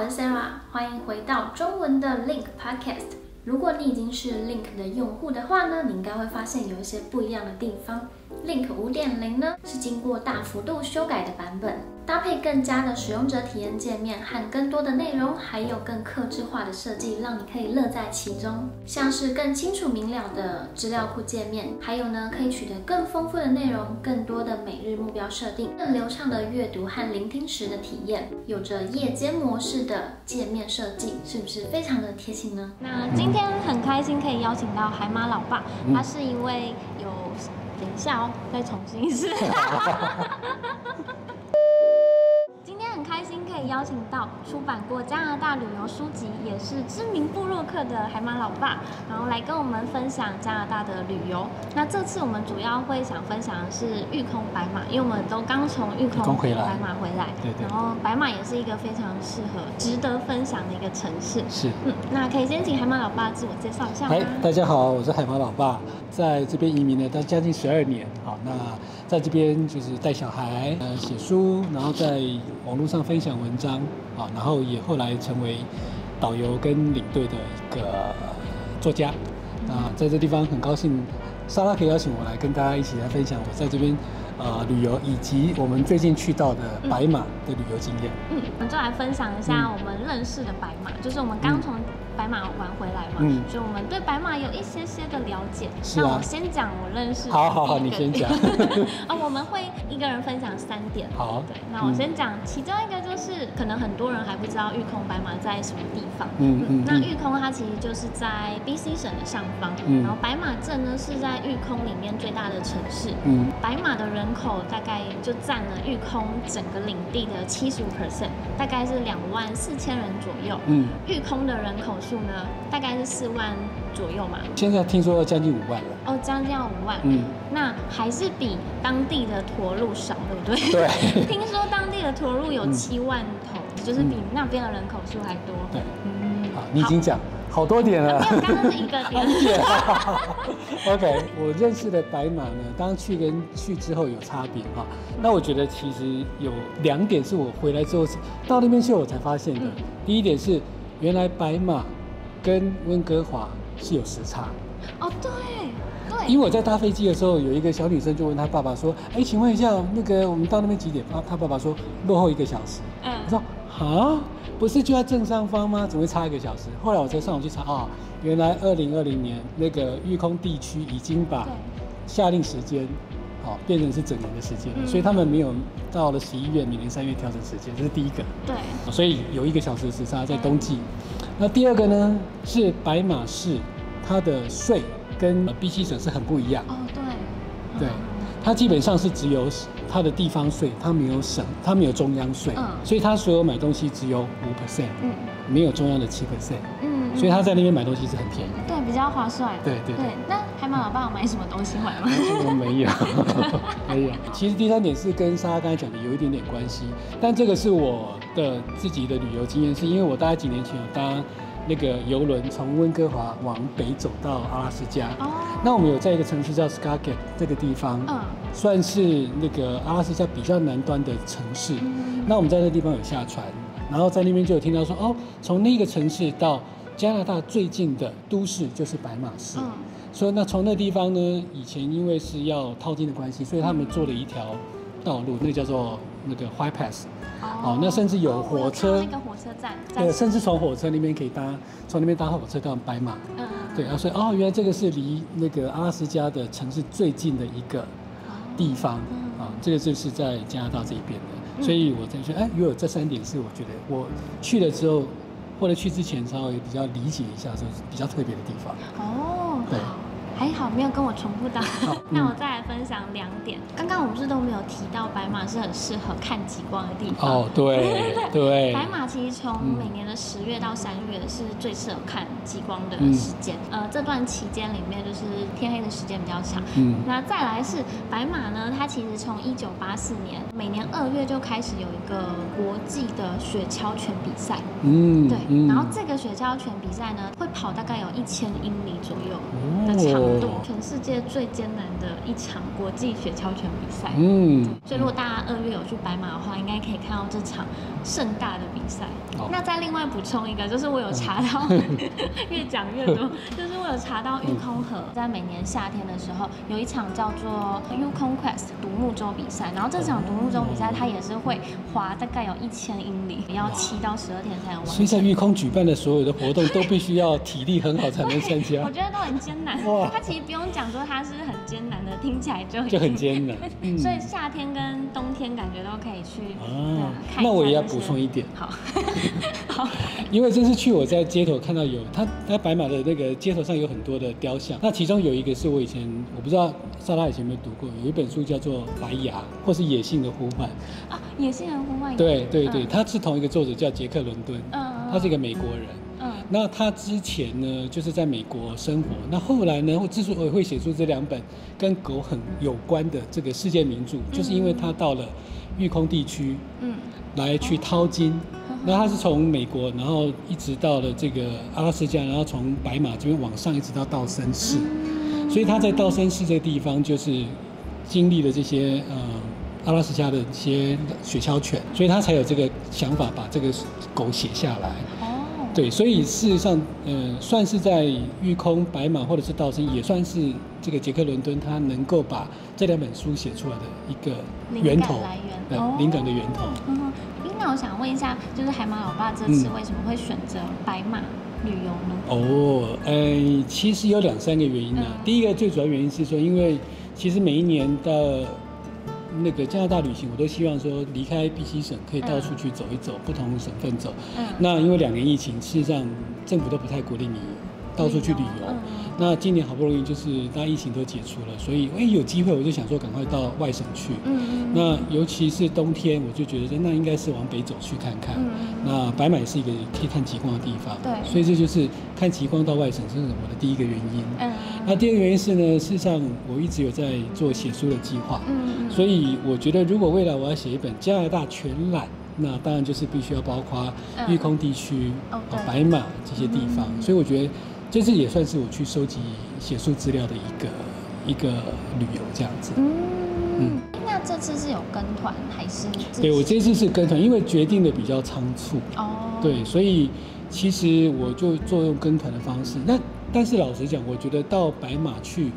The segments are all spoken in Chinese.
我是 Sarah，欢迎回到中文的 Link Podcast。如果你已经是 Link 的用户的话呢，你应该会发现有一些不一样的地方。Link 五点零呢是经过大幅度修改的版本，搭配更加的使用者体验界面和更多的内容，还有更克制化的设计，让你可以乐在其中。像是更清楚明了的资料库界面，还有呢可以取得更丰富的内容，更多的每日目标设定，更流畅的阅读和聆听时的体验，有着夜间模式的界面设计，是不是非常的贴心呢？那今天很开心可以邀请到海马老爸，他是一位有。下哦，再重新一次。邀请到出版过加拿大旅游书籍，也是知名部落客的海马老爸，然后来跟我们分享加拿大的旅游。那这次我们主要会想分享的是玉空白马，因为我们都刚从玉空白马回来，对对。然后白马也是一个非常适合、值得分享的一个城市。是。嗯，那可以先请海马老爸自我介绍一下吗？哎，大家好，我是海马老爸。在这边移民了，到将近十二年。好，那在这边就是带小孩，呃，写书，然后在网络上分享文章，啊，然后也后来成为导游跟领队的一个作家。那在这地方很高兴，莎拉可以邀请我来跟大家一起来分享我在这边呃旅游，以及我们最近去到的白马的旅游经验。嗯，我们就来分享一下我们认识的白马，就是我们刚从。白马玩回来嘛，嗯，所以我们对白马有一些些的了解。是那我先讲我认识。好好好，你先讲。啊，我们会一个人分享三点。好。对，那我先讲其中一个，就是可能很多人还不知道玉空白马在什么地方。嗯嗯。那玉空它其实就是在 BC 省的上方，然后白马镇呢是在玉空里面最大的城市。嗯。白马的人口大概就占了玉空整个领地的七十五 percent，大概是两万四千人左右。嗯。玉空的人口。数呢，大概是四万左右嘛。现在听说要将近五万了。哦，将近要五万。嗯，那还是比当地的驼鹿少，对不对？对。听说当地的驼鹿有七万头，就是比那边的人口数还多。对。嗯。好，你已经讲好多点了。刚刚是一个点。OK，我认识的白马呢，当去跟去之后有差别哈。那我觉得其实有两点是我回来之后到那边去我才发现的。第一点是，原来白马。跟温哥华是有时差哦，对对，因为我在搭飞机的时候，有一个小女生就问她爸爸说：“哎，请问一下，那个我们到那边几点？”啊，她爸爸说落后一个小时。嗯，我说啊，不是就在正上方吗？怎么会差一个小时？后来我才上网去查啊，原来二零二零年那个育空地区已经把下令时间，好变成是整年的时间，所以他们没有到了十一月、每年三月调整时间，这是第一个。对，所以有一个小时时差在冬季。那第二个呢，是白马市，它的税跟 BC 省是很不一样。哦，对，对，它基本上是只有它的地方税，它没有省，它没有中央税，所以它所有买东西只有五 percent，嗯，没有中央的七 percent，嗯，所以他在那边买东西是很便宜，对，比较划算。对对对。那海马老爸有买什么东西回来吗？我没有，没有。其实第三点是跟莎莎刚才讲的有一点点关系，但这个是我。的自己的旅游经验，是因为我大概几年前有搭那个游轮从温哥华往北走到阿拉斯加。哦。那我们有在一个城市叫 s k a g a t 这个地方，嗯，算是那个阿拉斯加比较南端的城市。嗯。那我们在那地方有下船，然后在那边就有听到说，哦，从那个城市到加拿大最近的都市就是白马市。嗯。所以那从那地方呢，以前因为是要套近的关系，所以他们做了一条道路，那叫做那个 High Pass。哦，那甚至有火车，那个火车站，对，甚至从火车那边可以搭，从那边搭火车到白马。嗯，对啊，所以哦，原来这个是离那个阿拉斯加的城市最近的一个地方啊，这个就是在加拿大这一边的。所以我在说，哎，如果这三点是我觉得我去了之后，或者去之前稍微比较理解一下，说比较特别的地方。哦，对。还好没有跟我重复到，那我再来分享两点。刚刚我们不是都没有提到白马是很适合看极光的地方哦，对 对。白马其实从每年的十月到三月是最适合看极光的时间，呃，这段期间里面就是天黑的时间比较长。嗯，那再来是白马呢，它其实从一九八四年每年二月就开始有一个国际的雪橇犬比赛。嗯，对，然后这个雪橇犬比赛呢，会跑大概有一千英里左右的长。全世界最艰难的一场国际雪橇犬比赛。嗯，所以如果大家二月有去白马的话，应该可以看到这场盛大的比赛。好。那再另外补充一个，就是我有查到，越讲越多，就是我有查到玉空河在每年夏天的时候有一场叫做 Yukon Quest 独木舟比赛，然后这场独木舟比赛它也是会滑大概有一千英里，要七到十二天才能完所以在成。玉空举办的所有的活动都必须要体力很好才能参加。我，觉得都很艰难哇，它其实不用讲说它是很艰难的，听起来就很就很艰难。嗯所以夏天跟冬天感觉都可以去啊对啊看一那我也要补充一点好，好，因为这次去我在街头看到有它，它白马的那个街头上有很多的雕像，那其中有一个是我以前我不知道莎拉以前有没有读过，有一本书叫做《白牙》或是《野性的呼唤》。啊，野性人呼唤。对对对，嗯它是同一个作者叫杰克伦敦，嗯，他是一个美国人。嗯那他之前呢，就是在美国生活。那后来呢，我之所以会写出这两本跟狗很有关的这个世界名著，就是因为他到了育空地区嗯来去淘金。那他是从美国，然后一直到了这个阿拉斯加，然后从白马这边往上一直到道森市。嗯所以他在道森市这个地方，就是经历了这些呃阿拉斯加的一些雪橇犬，所以他才有这个想法把这个狗写下来。哦，对，所以事实上，呃，算是在御空、白马或者是道生，也算是这个杰克伦敦他能够把这两本书写出来的一个源头感来，源，对哦灵感的源头。那我想问一下，就是海马老爸这次为什么会选择白马旅游呢？哦，呃，其实有两三个原因啊。嗯第一个最主要原因是说，因为其实每一年的那个加拿大旅行，我都希望说离开 BC 省，可以到处去走一走，不同省份走。嗯，那因为两年疫情，事实上政府都不太鼓励你到处去旅游。嗯那今年好不容易就是大家疫情都解除了，所以哎有机会我就想说赶快到外省去。嗯那尤其是冬天，我就觉得说那应该是往北走去看看。嗯那白马也是一个可以看极光的地方，对所以这就是看极光到外省，这是我的第一个原因。嗯那第二个原因是呢，事实上我一直有在做写书的计划，嗯所以我觉得如果未来我要写一本加拿大全览，那当然就是必须要包括嗯玉空地区、哦白马这些地方，嗯所以我觉得这次也算是我去收集写书资料的一个一个旅游这样子。嗯嗯那这次是有跟团还是？对我这次是跟团，因为决定的比较仓促，哦，对，所以其实我就作用跟团的方式。那但是老实讲，我觉得到白马去，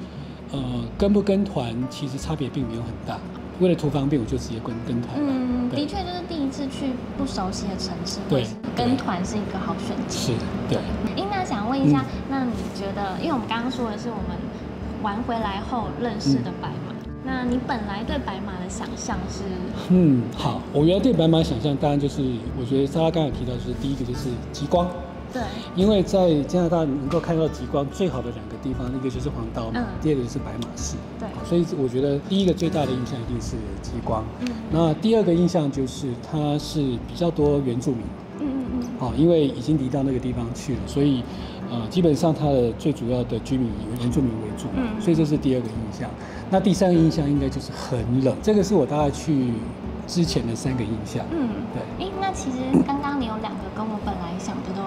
呃，跟不跟团其实差别并没有很大。为了图方便，我就直接跟跟团了。嗯，对的确就是第一次去不熟悉的城市，对跟团是一个好选择。是，对。诶，那想问一下，嗯那你觉得，因为我们刚刚说的是我们玩回来后认识的白马，那你本来对白马的想象是？嗯，好，我原来对白马想象，当然就是我觉得莎拉刚才提到，就是第一个就是极光，对，因为在加拿大能够看到极光最好的两个地方，一个就是黄岛嘛，嗯。第二个就是白马市。对。所以我觉得第一个最大的印象一定是极光。嗯。那第二个印象就是它是比较多原住民，嗯嗯嗯，哦，因为已经离到那个地方去了，所以呃，基本上它的最主要的居民以原住民为主，嗯。所以这是第二个印象。那第三个印象应该就是很冷，这个是我大概去之前的三个印象。嗯，对，哎，那其实刚刚你有两个跟我本来想的都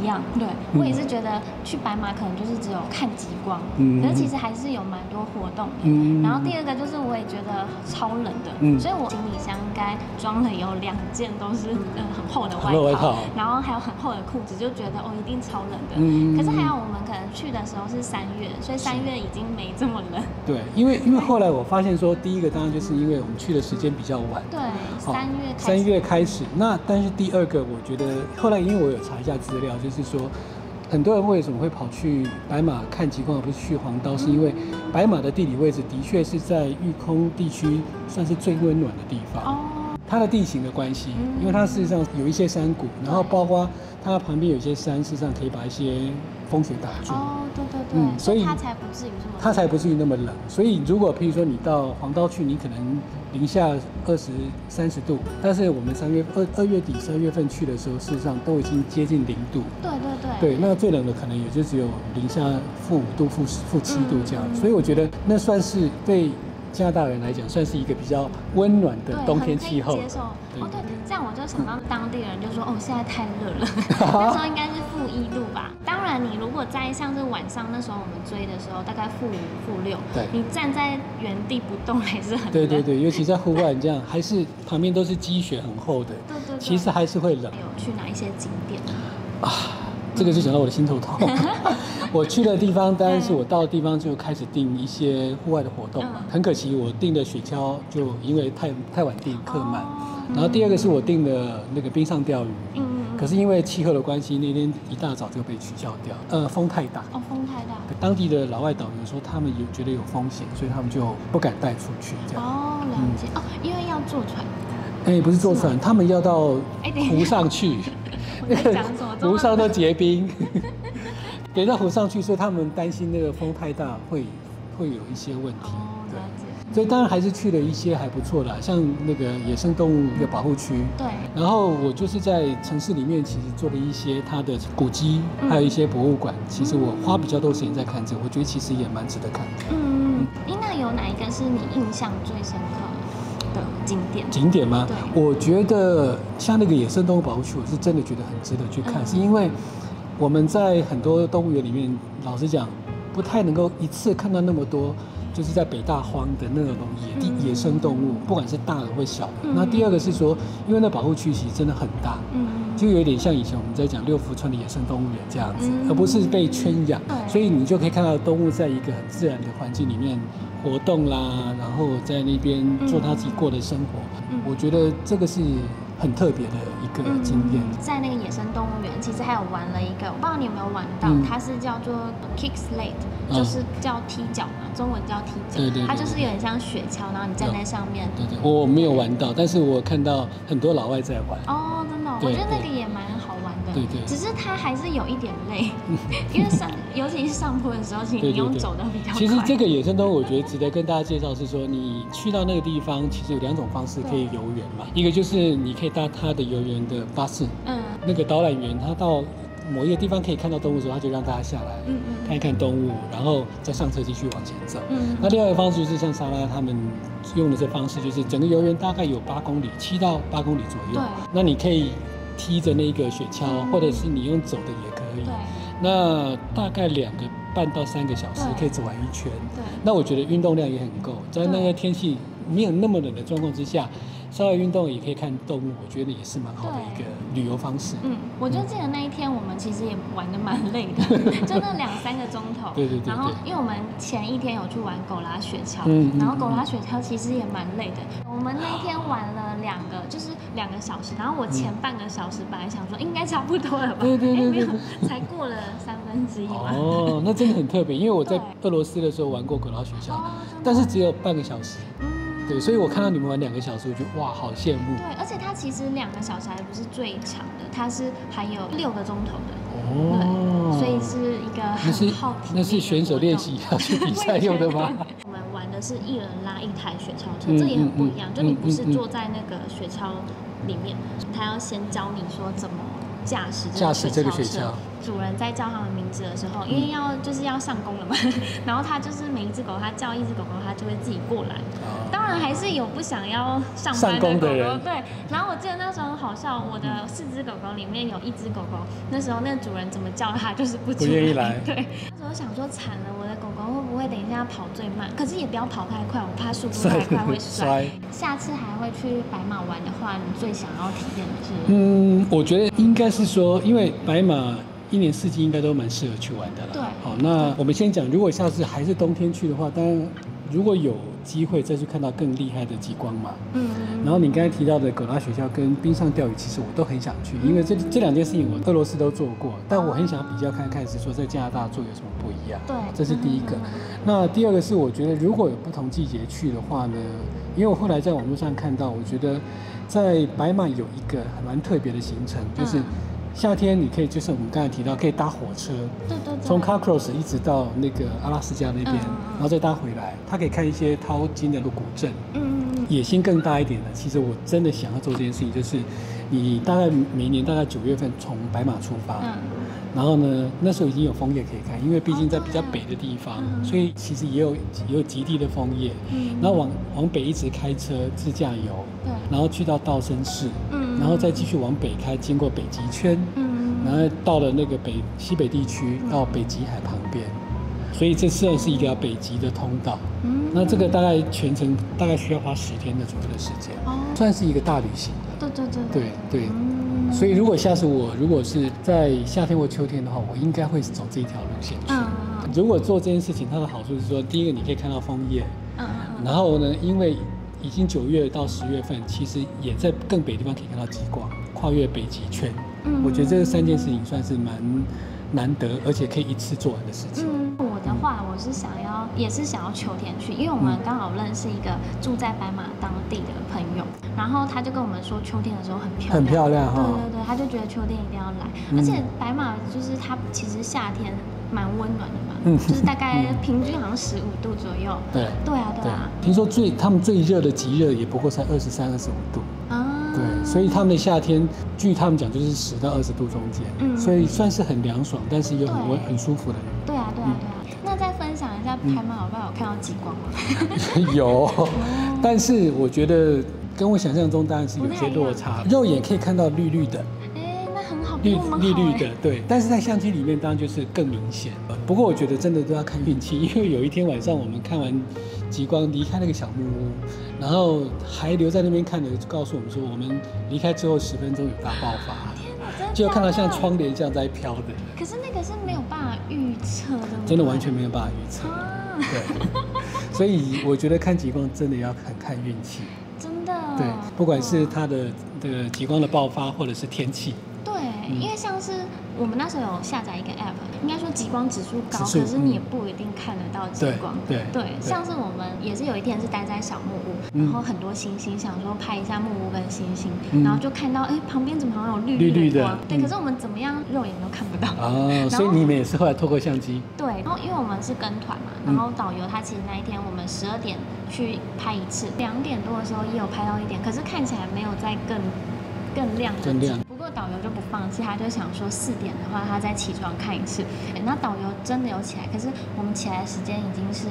一样，对我也是觉得去白马可能就是只有看极光，嗯可是其实还是有蛮多活动的。嗯然后第二个就是我也觉得超冷的，嗯所以我行李箱应该装了有两件都是嗯很厚的外套然后还有很厚的裤子，就觉得哦一定超冷的。嗯可是还好我们可能去的时候是三月，所以三月已经没这么冷。对，因为因为后来我发现说，第一个当然就是因为我们去的时间比较晚，对，好三月开始。三月开始。那但是第二个，我觉得后来因为我有查一下资料，就是说很多人为什么会跑去白马看极光，而不是去黄刀，是因为白马的地理位置的确是在玉空地区算是最温暖的地方。哦，它的地形的关系嗯，因为它事实上有一些山谷，然后包括它旁边有一些山，事实上可以把一些风水打住。嗯所以它才不至于这么。它才不至于那么冷。所以如果譬如说你到黄刀去，你可能零下二十三十度，但是我们三月二二月底三月份去的时候，事实上都已经接近零度。对对对。对，那最冷的可能也就只有零下负五度、负负七度这样。嗯所以我觉得那算是对加拿大人来讲，算是一个比较温暖的冬天气候。接受对哦，对，这样我就想到当地人就说，哦，现在太热了，那时候应该是负一度吧。当然，你如果在像是晚上那时候我们追的时候，大概负五、负六，对你站在原地不动还是很对对对，尤其在户外这样，还是旁边都是积雪很厚的，对对对其实还是会冷有去哪一些景点？啊。这个就讲到我的心头痛。我去的地方，当然是我到的地方就开始订一些户外的活动很可惜，我订的雪橇就因为太太晚订，客满。哦然后第二个是我订的那个冰上钓鱼，嗯可是因为气候的关系，那天一大早就被取消掉。呃，风太大，哦，风太大。当地的老外导游说他们有觉得有风险，所以他们就不敢带出去这样。哦，了解。哦，因为要坐船。哎、不是坐船，他们要到湖上去？湖上都结冰，得到湖上去，所以他们担心那个风太大会会有一些问题。哦，对。所以当然还是去了一些还不错的，像那个野生动物的保护区。对。然后我就是在城市里面，其实做了一些它的古迹，嗯还有一些博物馆。其实我花比较多时间在看这个，我觉得其实也蛮值得看的。嗯嗯。嗯那有哪一个是你印象最深刻的景点？景点吗？对我觉得像那个野生动物保护区，我是真的觉得很值得去看，嗯是因为我们在很多动物园里面，老实讲，不太能够一次看到那么多。就是在北大荒的那种野地嗯野生动物，不管是大的或小的。嗯那第二个是说，因为那保护区其实真的很大，嗯。就有点像以前我们在讲六福村的野生动物园这样子，嗯而不是被圈养，所以你就可以看到动物在一个很自然的环境里面活动啦，然后在那边做它自己过的生活。嗯我觉得这个是很特别的一个经验。在那个野生动物园，其实还有玩了一个，我不知道你有没有玩到，嗯它是叫做 Kick Slate，、哦就是叫踢脚嘛，中文叫踢脚。对对对它就是有点像雪橇，然后你站在上面。对对，我没有玩到，但是我看到很多老外在玩。哦，真的哦、我觉得那个也蛮好玩的。对对只是它还是有一点累，因为上，尤其是上坡的时候，其实你用走的比较快。其实这个野生动物，我觉得值得跟大家介绍是说，你去到那个地方，其实有两种方式可以游园嘛。一个就是你可以搭它的游园的巴士，嗯那个导览员他到某一个地方可以看到动物的时候，他就让大家下来嗯嗯看一看动物，然后再上车继续往前走。嗯那另外一个方式就是像莎拉他们用的这方式，就是整个游园大概有八公里，七到八公里左右对。那你可以踢着那个雪橇，嗯或者是你用走的也可以对。那大概两个半到三个小时可以走完一圈。对那我觉得运动量也很够，在那个天气没有那么冷的状况之下，稍微运动也可以看动物，我觉得也是蛮好的一个旅游方式。嗯，我就记得那一天我们其实也玩的蛮累的，就那两三个钟头。对对对对然后因为我们前一天有去玩狗拉雪橇，然后狗拉雪橇其实也蛮累的。我们那一天玩了两个，就是两个小时，然后我前半个小时本来想说应该差不多了吧，对对对 哎没有，才过了三分之一嘛。哦，那真的很特别，因为我在俄罗斯的时候玩过狗拉雪橇但是只有半个小时。嗯，对，所以我看到你们玩两个小时，我觉得哇，好羡慕。对，而且它其实两个小时还不是最长的，它是还有六个钟头的。哦，所以是一个那是很耗体力那是选手练习要去比赛用的吗？我们玩的是一人拉一台雪橇车，嗯这也很不一样。嗯就你不是坐在那个雪橇里面，他要先教你说怎么驾驶驾驶这个雪橇。主人在叫他们名字的时候，因为要就是要上工了嘛，然后他就是每一只狗，它叫一只狗狗，它就会自己过来。当然还是有不想要上班的狗狗，对。然后我记得那时候很好笑，我的四只狗狗里面有一只狗狗，那时候那个主人怎么叫它就是不出不愿意来 对，那时候想说惨了，我的狗狗会不会等一下跑最慢？可是也不要跑太快，我怕速度 太快会摔。下次还会去白马玩的话，你最想要体验的是？嗯，我觉得应该是说，因为白马一年四季应该都蛮适合去玩的啦。对好，那我们先讲，如果下次还是冬天去的话，当然如果有机会再去看到更厉害的极光嘛。嗯，然后你刚才提到的狗拉学校跟冰上钓鱼，其实我都很想去，因为这这两件事情我俄罗斯都做过，但我很想比较看看，是说在加拿大做有什么不一样。对这是第一个。那第二个是，我觉得如果有不同季节去的话呢，因为我后来在网络上看到，我觉得在白马有一个还蛮特别的行程，就是嗯夏天你可以，就是我们刚才提到，可以搭火车，对对对，从 Carcross 一直到那个阿拉斯加那边，然后再搭回来，它可以看一些淘金的古镇。嗯嗯野心更大一点的，其实我真的想要做这件事情，就是你大概每年大概九月份从白马出发，嗯。然后呢，那时候已经有枫叶可以看，因为毕竟在比较北的地方，嗯。所以其实也有也有极地的枫叶。嗯。然后往往北一直开车自驾游，对。然后去到道生市，嗯然后再继续往北开，经过北极圈，嗯然后到了那个北西北地区，到北极海旁边，所以这算是一条北极的通道。嗯那这个大概全程大概需要花十天的左右的时间，哦，算是一个大旅行的。对对对对对，嗯所以如果下次我如果是在夏天或秋天的话，我应该会走这一条路线去。嗯如果做这件事情，它的好处是说，第一个你可以看到枫叶，然后呢，因为已经九月到十月份，其实也在更北地方可以看到极光，跨越北极圈。嗯我觉得这三件事情算是蛮难得，而且可以一次做完的事情。嗯，我的话，我是想要，也是想要秋天去，因为我们刚好认识一个住在白马当地的朋友，然后他就跟我们说，秋天的时候很漂亮，很漂亮哈对对对，他就觉得秋天一定要来，嗯而且白马就是它其实夏天蛮温暖的嘛，嗯就是 大概平均好像十五度左右。对对啊，对。对啊，，听说最他们最热的极热也不过才二十三、二十五度。啊，对，所以他们的夏天，据他们讲就是十到二十度中间，嗯。所以算是很凉爽，但是又很对。温很舒服的。对啊，对啊，对啊。那再分享一下嗯。拍马好不好？有看到极光吗？有，但是我觉得跟我想象中当然是有些落差，肉眼可以看到绿绿的，绿绿绿的，对，但是在相机里面当然就是更明显。不过我觉得真的都要看运气，因为有一天晚上我们看完极光离开那个小木屋，然后还留在那边看的，告诉我们说我们离开之后十分钟有大爆发，就看到像窗帘这样在飘的，可是那个是没有办法预测的，真的完全没有办法预测。啊，对，所以我觉得看极光真的要很看运气。真的。对，不管是它的这个极光的爆发，或者是天气，因为像是我们那时候有下载一个 app，应该说极光指数高，数可是你也嗯。不一定看得到极对光。对对，像是我们也是有一天是待在小木屋，嗯然后很多星星，想说拍一下木屋跟星星，嗯。然后就看到哎旁边怎么好像有绿绿绿的的光，对，嗯。可是我们怎么样肉眼都看不到。哦，所以你们也是后来透过相机，对，然后因为我们是跟团嘛，嗯。然后导游他其实那一天我们十二点去拍一次，两点多的时候也有拍到一点，可是看起来没有再更更亮的更亮不过导游就不放弃，他就想说四点的话他再起床看一次。哎那导游真的有起来，可是我们起来的时间已经是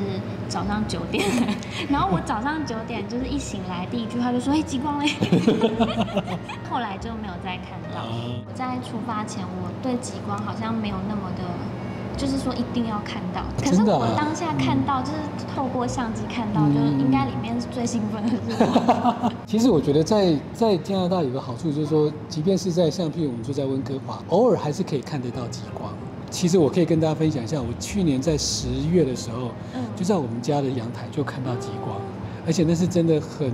早上九点了。然后我早上九点就是一醒来，第一句话就说：“哎，极光嘞！” 后来就没有再看到。啊我在出发前，我对极光好像没有那么的，就是说一定要看到。可是我当下看到，就是透过相机看到，嗯就是应该里面是最兴奋的是我。其实我觉得在在加拿大有个好处，就是说，即便是在像譬如我们住在温哥华，偶尔还是可以看得到极光。其实我可以跟大家分享一下，我去年在十月的时候，嗯就在我们家的阳台就看到极光，而且那是真的很？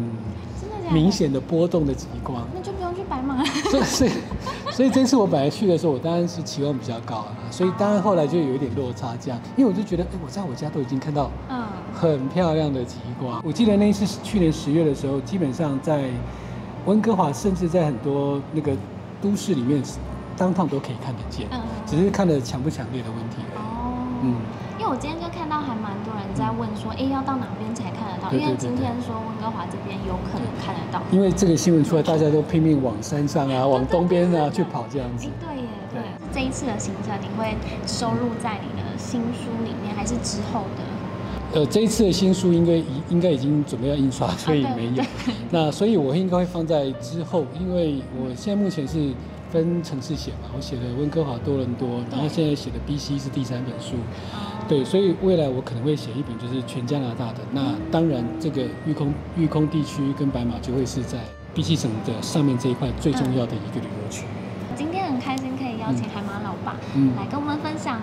明，显的波动的极光。那就不用去白马了。所以所以这次我本来去的时候，我当然是期望比较高啊，所以当然后来就有一点落差这样，因为我就觉得，哎，我在我家都已经看到嗯，很漂亮的极光。我记得那一次去年十月的时候，基本上在温哥华，甚至在很多那个都市里面，当趟都可以看得见，嗯。只是看的强不强烈的问题而已。哦，嗯，因为我今天就看到还蛮在问说，哎，要到哪边才看得到？因为今天说温哥华这边有可能看得到。因为这个新闻出来，大家都拼命往山上啊，往东边啊去跑这样子哎，。对耶，对对。这一次的行程你会收录在你的新书里面，还是之后的？呃，这一次的新书应该已应该已经准备要印刷，所以没有。那所以我应该会放在之后，因为我现在目前是分城市写嘛，我写的温哥华、多伦多，然后现在写的 BC 是第三本书。哦，对，所以未来我可能会写一本就是全加拿大的。那当然，这个育空育空地区跟白马就会是在 BC 省的上面这一块最重要的一个旅游区。今天很开心可以邀请海马老爸嗯来跟我们分享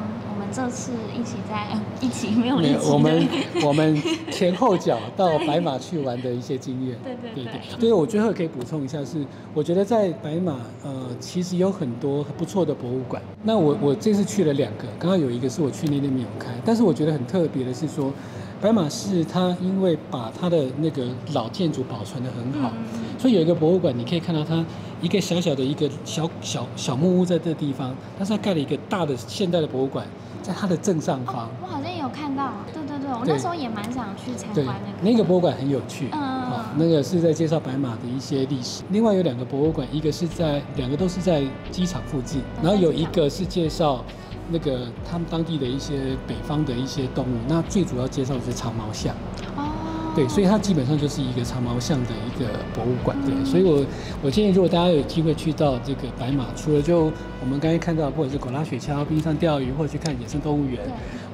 这次一起在、呃一起没有一起没有我们 我们前后脚到白马去玩的一些经验。对对对对对，我最后可以补充一下是，我觉得在白马呃其实有很多不错的博物馆。那我我这次去了两个，刚刚有一个是我去年没有开，但是我觉得很特别的是说，白马市它因为把它的那个老建筑保存得很好，嗯所以有一个博物馆，你可以看到它一个小小的一个小小小木屋在这地方，但是它盖了一个大的现代的博物馆，在它的正上方哦。，我好像也有看到，对对对，我那时候也蛮想去参观那，个。那个博物馆很有趣，嗯哦，那个是在介绍白马的一些历史。另外有两个博物馆，一个是在两个都是在机场附近，嗯然后有一个是介绍那个他们当地的一些北方的一些动物，那最主要介绍的是长毛象。哦，对，所以它基本上就是一个长毛象的一个博物馆。对，所以我我建议，如果大家有机会去到这个白马，除了就我们刚才看到，或者是狗拉雪橇、冰上钓鱼，或者去看野生动物园，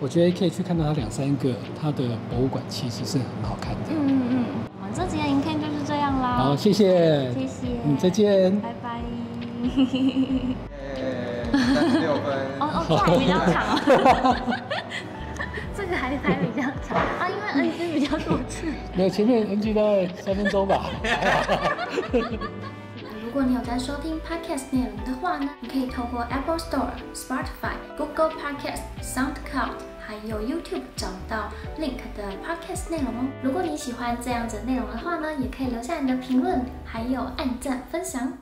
我觉得可以去看到它两三个，它的博物馆其实是很好看的。嗯嗯嗯，我们这集的影片就是这样啦。好，谢谢，谢谢，嗯，再见，拜拜。三十六分。哦哦，这还比较长哦。这个还还比较长啊，因为 NG 比较多次。没有，前面 NG 大概三分钟吧。如果你有在收听 Podcast 内容的话呢，你可以透过 Apple Store、Spotify、Google Podcast、SoundCloud 还有 YouTube 找到 Link 的 Podcast 内容哦。如果你喜欢这样子内容的话呢，也可以留下你的评论，还有按赞分享。